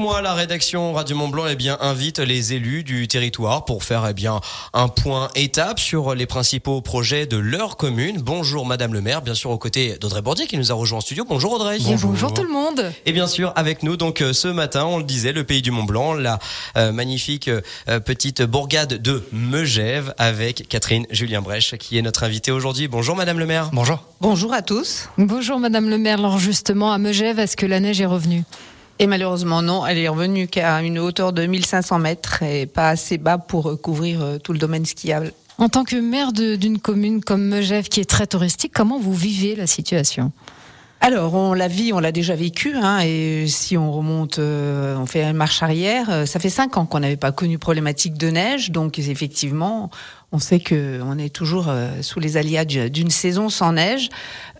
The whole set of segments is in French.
mois, la rédaction Radio Mont Blanc eh bien, invite les élus du territoire pour faire eh bien, un point étape sur les principaux projets de leur commune. Bonjour Madame le maire, bien sûr aux côtés d'Audrey Bordier qui nous a rejoint en studio. Bonjour Audrey. Bonjour. Bonjour tout le monde. Et bien sûr avec nous donc euh, ce matin, on le disait, le pays du Mont Blanc, la euh, magnifique euh, petite bourgade de Megève avec Catherine Julien Brèche qui est notre invitée aujourd'hui. Bonjour Madame le maire. Bonjour. Bonjour à tous. Bonjour Madame le maire. Alors justement à Megève, est-ce que la neige est revenue? Et malheureusement, non, elle est revenue qu'à une hauteur de 1500 mètres et pas assez bas pour couvrir euh, tout le domaine skiable. En tant que maire d'une commune comme Megève qui est très touristique, comment vous vivez la situation? Alors, on la vit, on l'a déjà vécu, hein, et si on remonte, euh, on fait une marche arrière, euh, ça fait cinq ans qu'on n'avait pas connu problématique de neige, donc effectivement, on sait que on est toujours euh, sous les aléas d'une saison sans neige.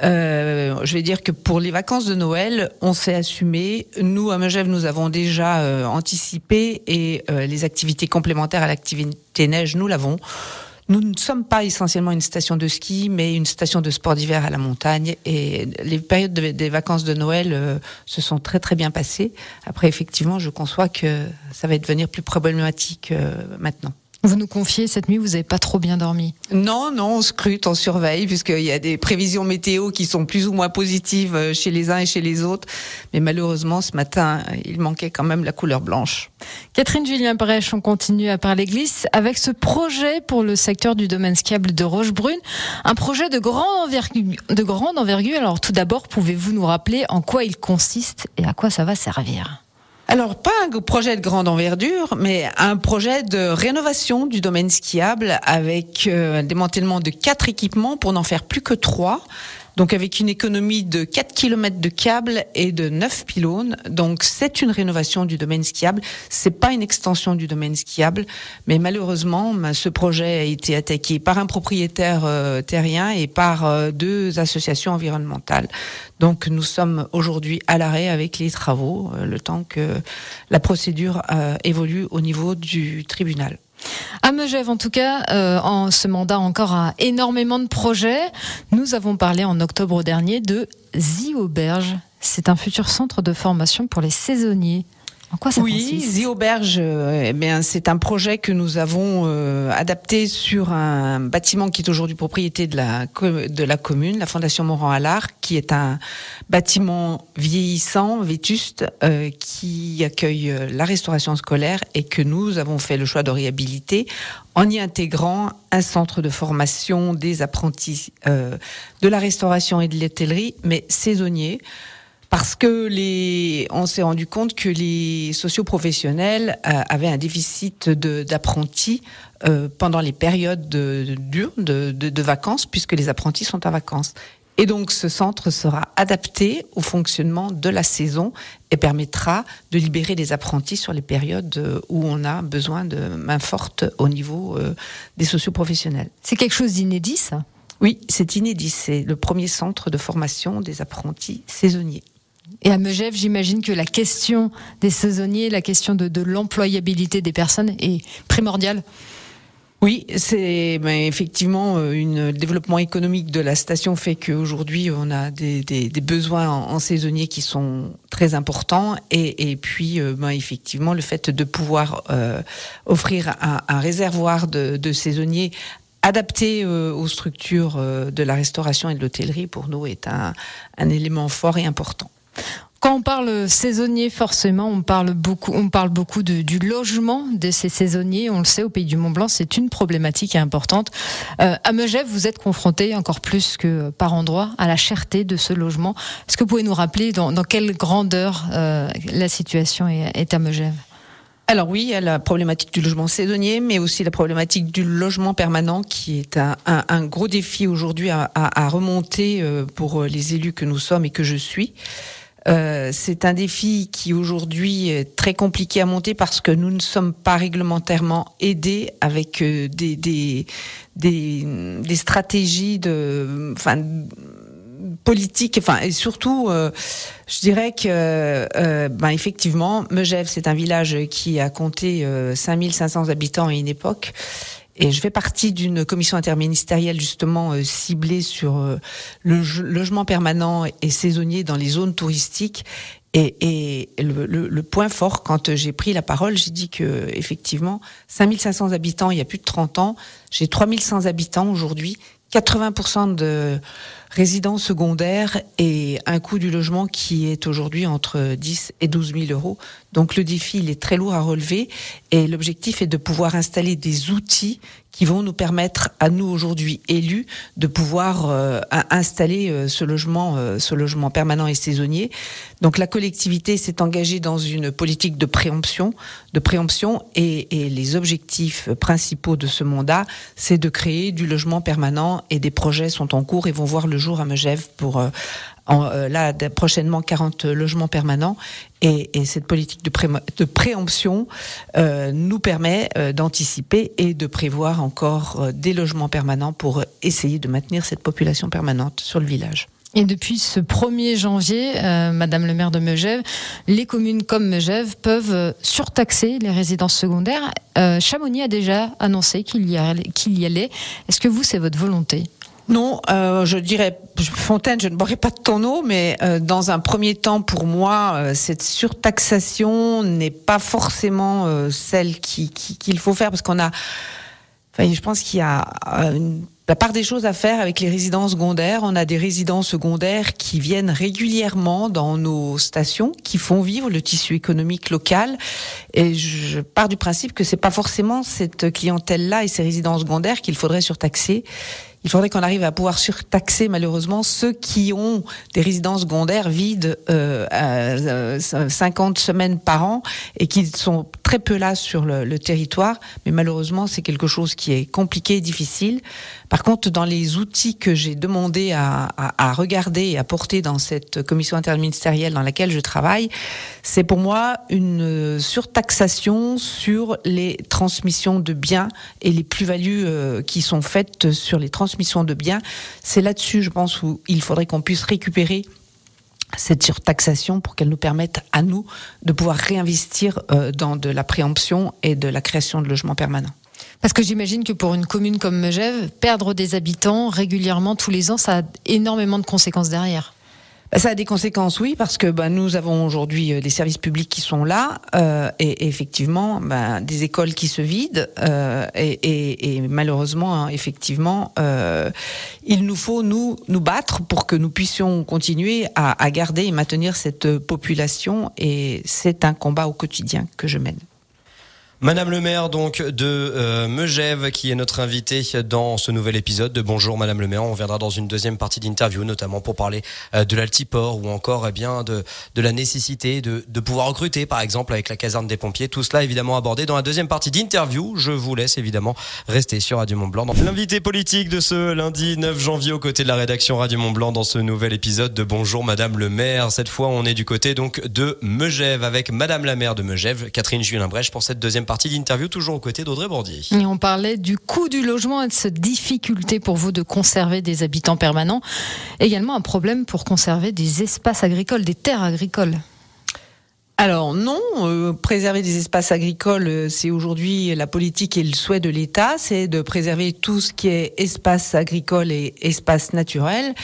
Euh, je vais dire que pour les vacances de Noël, on s'est assumé. Nous, à Megève, nous avons déjà euh, anticipé et les activités complémentaires à l'activité neige, nous l'avons. Nous ne sommes pas essentiellement une station de ski, mais une station de sport d'hiver à la montagne. Et les périodes des vacances de Noël se sont très très bien passées. Après, effectivement, je conçois que ça va devenir plus problématique maintenant. Vous nous confiez, cette nuit, vous n'avez pas trop bien dormi Non, non, on scrute, on surveille, puisqu'il y a des prévisions météo qui sont plus ou moins positives euh, chez les uns et chez les autres. Mais malheureusement, ce matin, il manquait quand même la couleur blanche. Catherine Julien Brèche, on continue à parler glisse avec ce projet pour le secteur du domaine skiable de Rochebrune. Un projet de grande envergure. De grande envergure. Alors tout d'abord, pouvez-vous nous rappeler en quoi il consiste et à quoi ça va servir? Alors, pas un projet de grande envergure, mais un projet de rénovation du domaine skiable avec euh, un démantèlement de quatre équipements pour n'en faire plus que trois. Donc avec une économie de 4 km de câbles et de 9 pylônes. Donc c'est une rénovation du domaine skiable. C'est pas une extension du domaine skiable, mais malheureusement, ben, ce projet a été attaqué par un propriétaire euh, terrien et par euh, deux associations environnementales. Donc nous sommes aujourd'hui à l'arrêt avec les travaux, euh, le temps que la procédure évolue au niveau du tribunal. À Megève, en tout cas, euh, en ce mandat encore a énormément de projets. Nous avons parlé en octobre dernier de The Auberge. C'est un futur centre de formation pour les saisonniers. En quoi ça oui, The Auberge, euh, eh bien, c'est un projet que nous avons euh, adapté sur un bâtiment qui est aujourd'hui propriété de la, de la commune, la Fondation Morand l'Art, qui est un bâtiment vieillissant, vétuste, euh, qui accueille la restauration scolaire et que nous avons fait le choix de réhabiliter en y intégrant un centre de formation des apprentis de la restauration et de l'hôtellerie, mais saisonniers parce que les, on s'est rendu compte que les socioprofessionnels euh, avaient un déficit d'apprentis euh, pendant les périodes de, de, de, de, vacances, puisque les apprentis sont en vacances. Et donc ce centre sera adapté au fonctionnement de la saison et permettra de libérer les apprentis sur les périodes où on a besoin de main forte au niveau euh, des socioprofessionnels. C'est quelque chose d'inédit, ça? Oui, c'est inédit. C'est le premier centre de formation des apprentis saisonniers. Et à Megève, j'imagine que la question des saisonniers, la question de, l'employabilité des personnes est primordiale. Oui, c'est ben, effectivement euh, une, le développement économique de la station fait qu'aujourd'hui on a des, besoins en, saisonniers qui sont très importants et, puis euh, ben, effectivement le fait de pouvoir euh, offrir un, réservoir de, saisonniers adapté aux structures de la restauration et de l'hôtellerie pour nous est un élément fort et important. Quand on parle saisonnier, forcément, on parle beaucoup, on parle beaucoup du logement de ces saisonniers. On le sait, au pays du Mont Blanc, c'est une problématique importante. Euh, à Megève, vous êtes confronté encore plus que par endroit à la cherté de ce logement. Est-ce que vous pouvez nous rappeler dans, quelle grandeur euh, la situation est, à Megève? Alors oui, il y a la problématique du logement saisonnier, mais aussi la problématique du logement permanent, qui est un, gros défi aujourd'hui à, remonter euh, pour les élus que nous sommes et que je suis. Euh, c'est un défi qui aujourd'hui est très compliqué à monter parce que nous ne sommes pas réglementairement aidés avec euh, des, des, des, stratégies de, enfin, politiques, enfin, et surtout, euh, je dirais que, ben effectivement, Megève, c'est un village qui a compté 5500 habitants à une époque et je fais partie d'une commission interministérielle justement euh, ciblée sur euh, le logement permanent et saisonnier dans les zones touristiques. Et, le, point fort, quand j'ai pris la parole, j'ai dit que effectivement, 5500 habitants il y a plus de 30 ans, j'ai 3100 habitants aujourd'hui, 80% de résidents secondaires et un coût du logement qui est aujourd'hui entre 10 et 12 000 euros. Donc le défi, il est très lourd à relever et l'objectif est de pouvoir installer des outils qui vont nous permettre à nous aujourd'hui élus de pouvoir euh, installer euh, ce logement, euh, ce logement permanent et saisonnier. Donc la collectivité s'est engagée dans une politique de préemption, de préemption et, et les objectifs principaux de ce mandat, c'est de créer du logement permanent et des projets sont en cours et vont voir le jour à Megève pour en, là prochainement 40 logements permanents et, et cette politique de, pré, de préemption euh, nous permet euh, d'anticiper et de prévoir encore euh, des logements permanents pour essayer de maintenir cette population permanente sur le village. Et depuis ce 1er janvier, euh, Madame le maire de Megève, les communes comme Megève peuvent surtaxer les résidences secondaires. Euh, Chamonix a déjà annoncé qu'il y allait. Est-ce que vous, c'est votre volonté? Non, euh, je dirais Fontaine, je ne boirai pas de ton eau, mais euh, dans un premier temps, pour moi, euh, cette surtaxation n'est pas forcément euh, celle qu'il qui, faut faire parce qu'on a. Enfin, je pense qu'il y a une, la part des choses à faire avec les résidents secondaires. On a des résidents secondaires qui viennent régulièrement dans nos stations, qui font vivre le tissu économique local. Et je pars du principe que c'est pas forcément cette clientèle-là et ces résidents secondaires qu'il faudrait surtaxer il faudrait qu'on arrive à pouvoir surtaxer malheureusement ceux qui ont des résidences secondaires vides euh, à 50 euh, semaines par an et qui sont très peu là sur le, territoire. Mais malheureusement, c'est quelque chose qui est compliqué et difficile. Par contre, dans les outils que j'ai demandé à, à, regarder et à porter dans cette commission interministérielle dans laquelle je travaille, c'est pour moi une surtaxation sur les transmissions de biens et les plus-values euh, qui sont faites sur les transmissions transmission de biens. C'est là-dessus, je pense, où il faudrait qu'on puisse récupérer cette surtaxation pour qu'elle nous permette à nous de pouvoir réinvestir euh, dans de la préemption et de la création de logements permanents. Parce que j'imagine que pour une commune comme Megève, perdre des habitants régulièrement tous les ans, ça a énormément de conséquences derrière. Ça a des conséquences, oui, parce que bah, nous avons aujourd'hui euh, des services publics qui sont là euh, et, effectivement bah, des écoles qui se vident euh, et, malheureusement, hein, effectivement, il nous faut nous battre pour que nous puissions continuer à garder et maintenir cette population et c'est un combat au quotidien que je mène. Madame le maire donc de euh, Megève qui est notre invitée dans ce nouvel épisode de Bonjour Madame le maire. On viendra dans une deuxième partie d'interview notamment pour parler euh, de l'altiport ou encore eh bien de, de la nécessité de, de pouvoir recruter par exemple avec la caserne des pompiers. Tout cela évidemment abordé dans la deuxième partie d'interview. Je vous laisse évidemment rester sur Radio Mont Blanc. L'invité politique de ce lundi 9 janvier aux côtés de la rédaction Radio Mont Blanc dans ce nouvel épisode de Bonjour Madame le maire. Cette fois on est du côté donc de Megève avec Madame la maire de Megève, Catherine Julien-Brèche pour cette deuxième partie d'interview, toujours aux côtés d'Audrey Bordier. Et on parlait du coût du logement et de cette difficulté pour vous de conserver des habitants permanents. Également un problème pour conserver des espaces agricoles, des terres agricoles. Alors non, euh, préserver des espaces agricoles, euh, c'est aujourd'hui la politique et le souhait de l'État, c'est de préserver tout ce qui est espace agricole et espace naturel.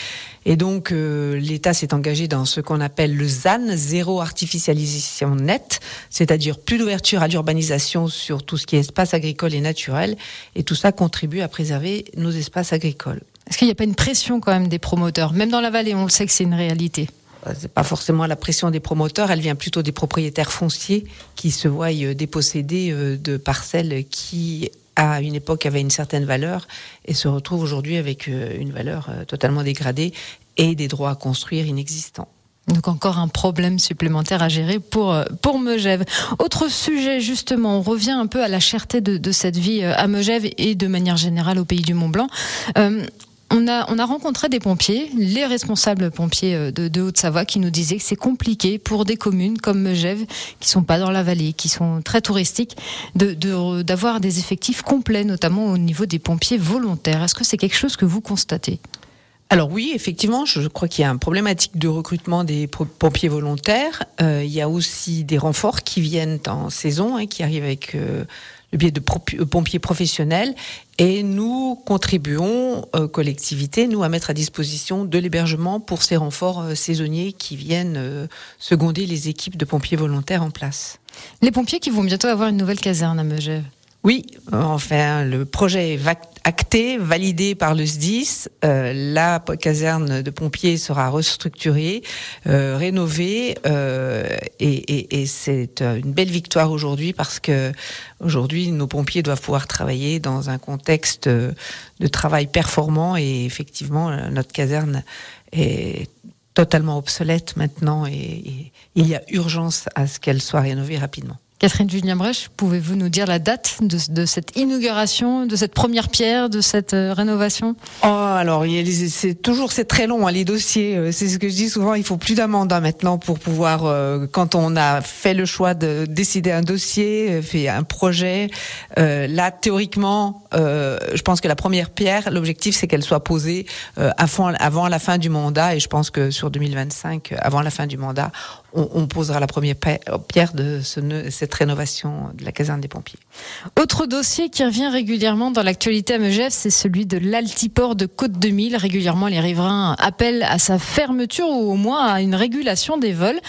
Et donc euh, l'État s'est engagé dans ce qu'on appelle le ZAN, zéro artificialisation nette, c'est-à-dire plus d'ouverture à l'urbanisation sur tout ce qui est espace agricole et naturel. Et tout ça contribue à préserver nos espaces agricoles. Est-ce qu'il n'y a pas une pression quand même des promoteurs? Même dans la vallée, on le sait que c'est une réalité c'est pas forcément la pression des promoteurs, elle vient plutôt des propriétaires fonciers qui se voient euh, dépossédés euh, de parcelles qui à une époque avaient une certaine valeur et se retrouvent aujourd'hui avec euh, une valeur totalement dégradée et des droits à construire inexistants. Donc encore un problème supplémentaire à gérer pour pour Megève. Autre sujet justement, on revient un peu à la cherté de, cette vie à Megève et de manière générale au pays du Mont Blanc. Euh, on a, on a rencontré des pompiers, les responsables pompiers euh, de, Haute-Savoie, qui nous disaient que c'est compliqué pour des communes comme Megève, qui sont pas dans la vallée, qui sont très touristiques, d'avoir de, des effectifs complets, notamment au niveau des pompiers volontaires. Est-ce que c'est quelque chose que vous constatez? Alors oui, effectivement, je crois qu'il y a une problématique de recrutement des pompiers volontaires. Euh, il y a aussi des renforts qui viennent en saison, hein, qui arrivent avec euh, biais de euh, pompiers professionnels. Et nous contribuons, collectivité, nous, à mettre à disposition de l'hébergement pour ces renforts saisonniers qui viennent seconder les équipes de pompiers volontaires en place. Les pompiers qui vont bientôt avoir une nouvelle caserne à Megève. Oui, enfin, le projet est acté, validé par le SDIS. Euh, la caserne de pompiers sera restructurée, euh, rénovée, euh, et, et c'est une belle victoire aujourd'hui parce que aujourd'hui nos pompiers doivent pouvoir travailler dans un contexte de travail performant et effectivement notre caserne est totalement obsolète maintenant et il y a urgence à ce qu'elle soit rénovée rapidement. Catherine Julien Brèche, pouvez-vous nous dire la date de, cette inauguration, de cette première pierre, de cette euh, rénovation? Oh, alors c'est toujours c'est très long hein, les dossiers. Euh, c'est ce que je dis souvent. Il faut plus d'un mandat maintenant pour pouvoir, euh, quand on a fait le choix de décider un dossier, fait un projet. là, théoriquement, je pense que la première pierre, l'objectif c'est qu'elle soit posée avant, la fin du mandat, et je pense que sur 2025, avant la fin du mandat, on, posera la première pierre de cette rénovation de la caserne des pompiers. Autre dossier qui revient régulièrement dans l'actualité à Megève, c'est celui de l'altiport de Côte-de-Mille. Régulièrement, les riverains appellent à sa fermeture ou au moins à une régulation des vols.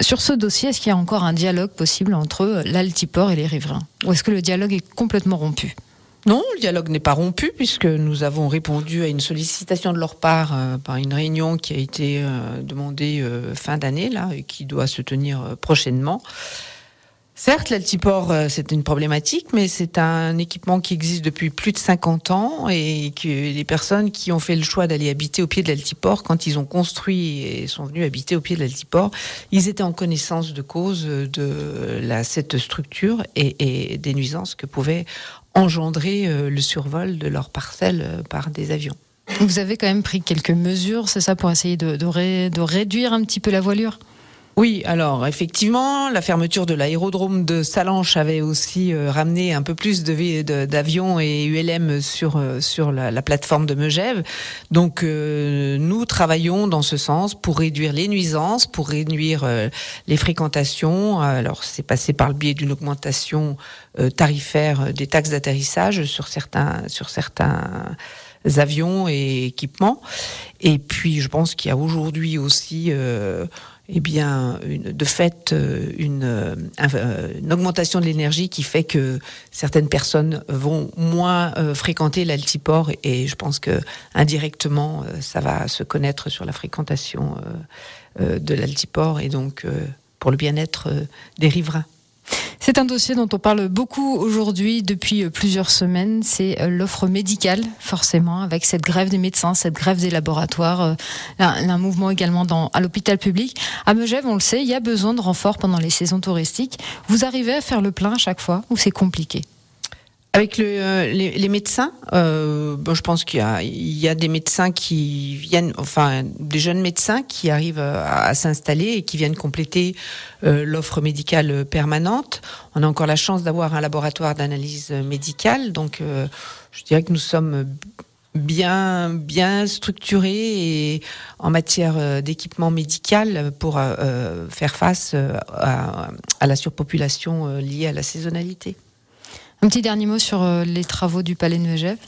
Sur ce dossier, est-ce qu'il y a encore un dialogue possible entre l'altiport et les riverains? Ou est-ce que le dialogue est complètement rompu? Non, le dialogue n'est pas rompu puisque nous avons répondu à une sollicitation de leur part euh, par une réunion qui a été euh, demandée euh, fin d'année là et qui doit se tenir prochainement. Certes, l'altiport, c'est une problématique, mais c'est un équipement qui existe depuis plus de 50 ans et que les personnes qui ont fait le choix d'aller habiter au pied de l'altiport, quand ils ont construit et sont venus habiter au pied de l'altiport, ils étaient en connaissance de cause de la, cette structure et, des nuisances que pouvait engendrer euh, le survol de leurs parcelles euh, par des avions. Vous avez quand même pris quelques mesures, c'est ça, pour essayer de réduire un petit peu la voilure? Oui, alors effectivement, la fermeture de l'aérodrome de Salanches avait aussi euh, ramené un peu plus d'avions et ULM sur euh, sur la, plateforme de Megève. Donc euh, nous travaillons dans ce sens pour réduire les nuisances, pour réduire les fréquentations. Alors c'est passé par le biais d'une augmentation tarifaire des taxes d'atterrissage sur certains sur certains avions et équipements. Et puis je pense qu'il y a aujourd'hui aussi eh bien, de fait, euh, une, euh, euh, une augmentation de l'énergie qui fait que certaines personnes vont moins fréquenter l'altiport et je pense que indirectement, ça va se connaître sur la fréquentation de l'altiport et donc pour le bien-être des riverains. C'est un dossier dont on parle beaucoup aujourd'hui depuis euh, plusieurs semaines. C'est euh, l'offre médicale, forcément, avec cette grève des médecins, cette grève des laboratoires, euh, un, mouvement également dans, à l'hôpital public. À Megève, on le sait, il y a besoin de renforts pendant les saisons touristiques. Vous arrivez à faire le plein à chaque fois ou c'est compliqué? Avec le, euh, les, médecins, euh, bon, je pense qu'il y, y a, des médecins qui viennent, enfin des jeunes médecins qui arrivent à, s'installer et qui viennent compléter euh, l'offre médicale permanente. On a encore la chance d'avoir un laboratoire d'analyse médicale, donc euh, je dirais que nous sommes bien bien structurés et en matière d'équipement médical pour faire face à, à la surpopulation liée à la saisonnalité. Un petit dernier mot sur euh, les travaux du Palais de Megève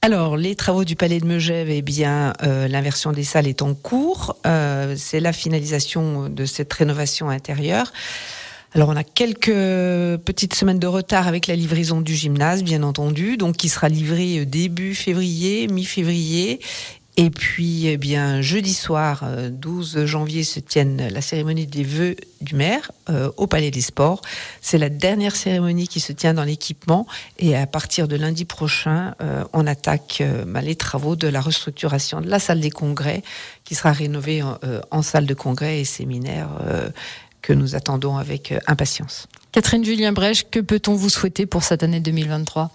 alors, les travaux du Palais de Megève, eh bien, euh, l'inversion des salles est en cours. Euh, c'est la finalisation de cette rénovation intérieure. Alors, on a quelques petites semaines de retard avec la livraison du gymnase, bien entendu, donc qui sera livré début février, mi-février, et puis, eh bien, jeudi soir, 12 euh, janvier, se tienne la cérémonie des vœux du maire euh, au Palais des Sports. C'est la dernière cérémonie qui se tient dans l'équipement. Et à partir de lundi prochain, euh, on attaque bah, les travaux de la restructuration de la salle des congrès, qui sera rénovée en, en salle de congrès et séminaire que nous attendons avec impatience. Catherine Julien Brèche, que peut-on vous souhaiter pour cette année 2023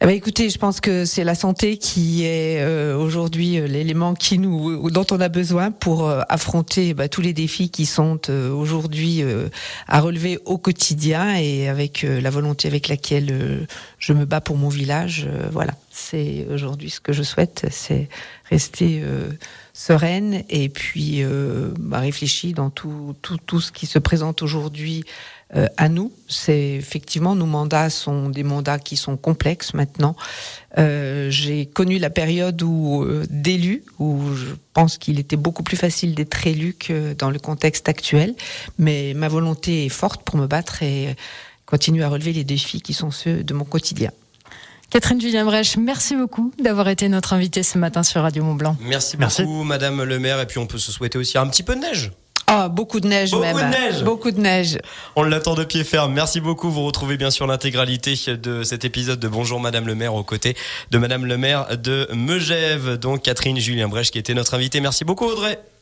eh ben, écoutez, je pense que c'est la santé qui est euh, aujourd'hui euh, l'élément qui nous dont on a besoin pour euh, affronter bah, tous les défis qui sont aujourd'hui à relever au quotidien et avec la volonté avec laquelle je me bats pour mon village. voilà, c'est aujourd'hui ce que je souhaite, c'est rester sereine et puis bah, réfléchir dans tout, tout, tout ce qui se présente aujourd'hui euh, à nous. C'est effectivement nos mandats sont des mandats qui sont complexes maintenant. Euh, J'ai connu la période où euh, d'élu, où je pense qu'il était beaucoup plus facile d'être élu que dans le contexte actuel. Mais ma volonté est forte pour me battre et continuer à relever les défis qui sont ceux de mon quotidien. Catherine Julien Brèche, merci beaucoup d'avoir été notre invitée ce matin sur Radio Mont Blanc. Merci beaucoup, Madame le maire. Et puis on peut se souhaiter aussi un petit peu de neige. Ah, beaucoup de neige beaucoup même. De neige. Beaucoup de neige. On l'attend de pied ferme. Merci beaucoup. Vous retrouvez bien sûr l'intégralité de cet épisode de Bonjour Madame le maire aux côtés de Madame le maire de Megève, donc Catherine Julien Brèche qui était notre invitée. Merci beaucoup Audrey.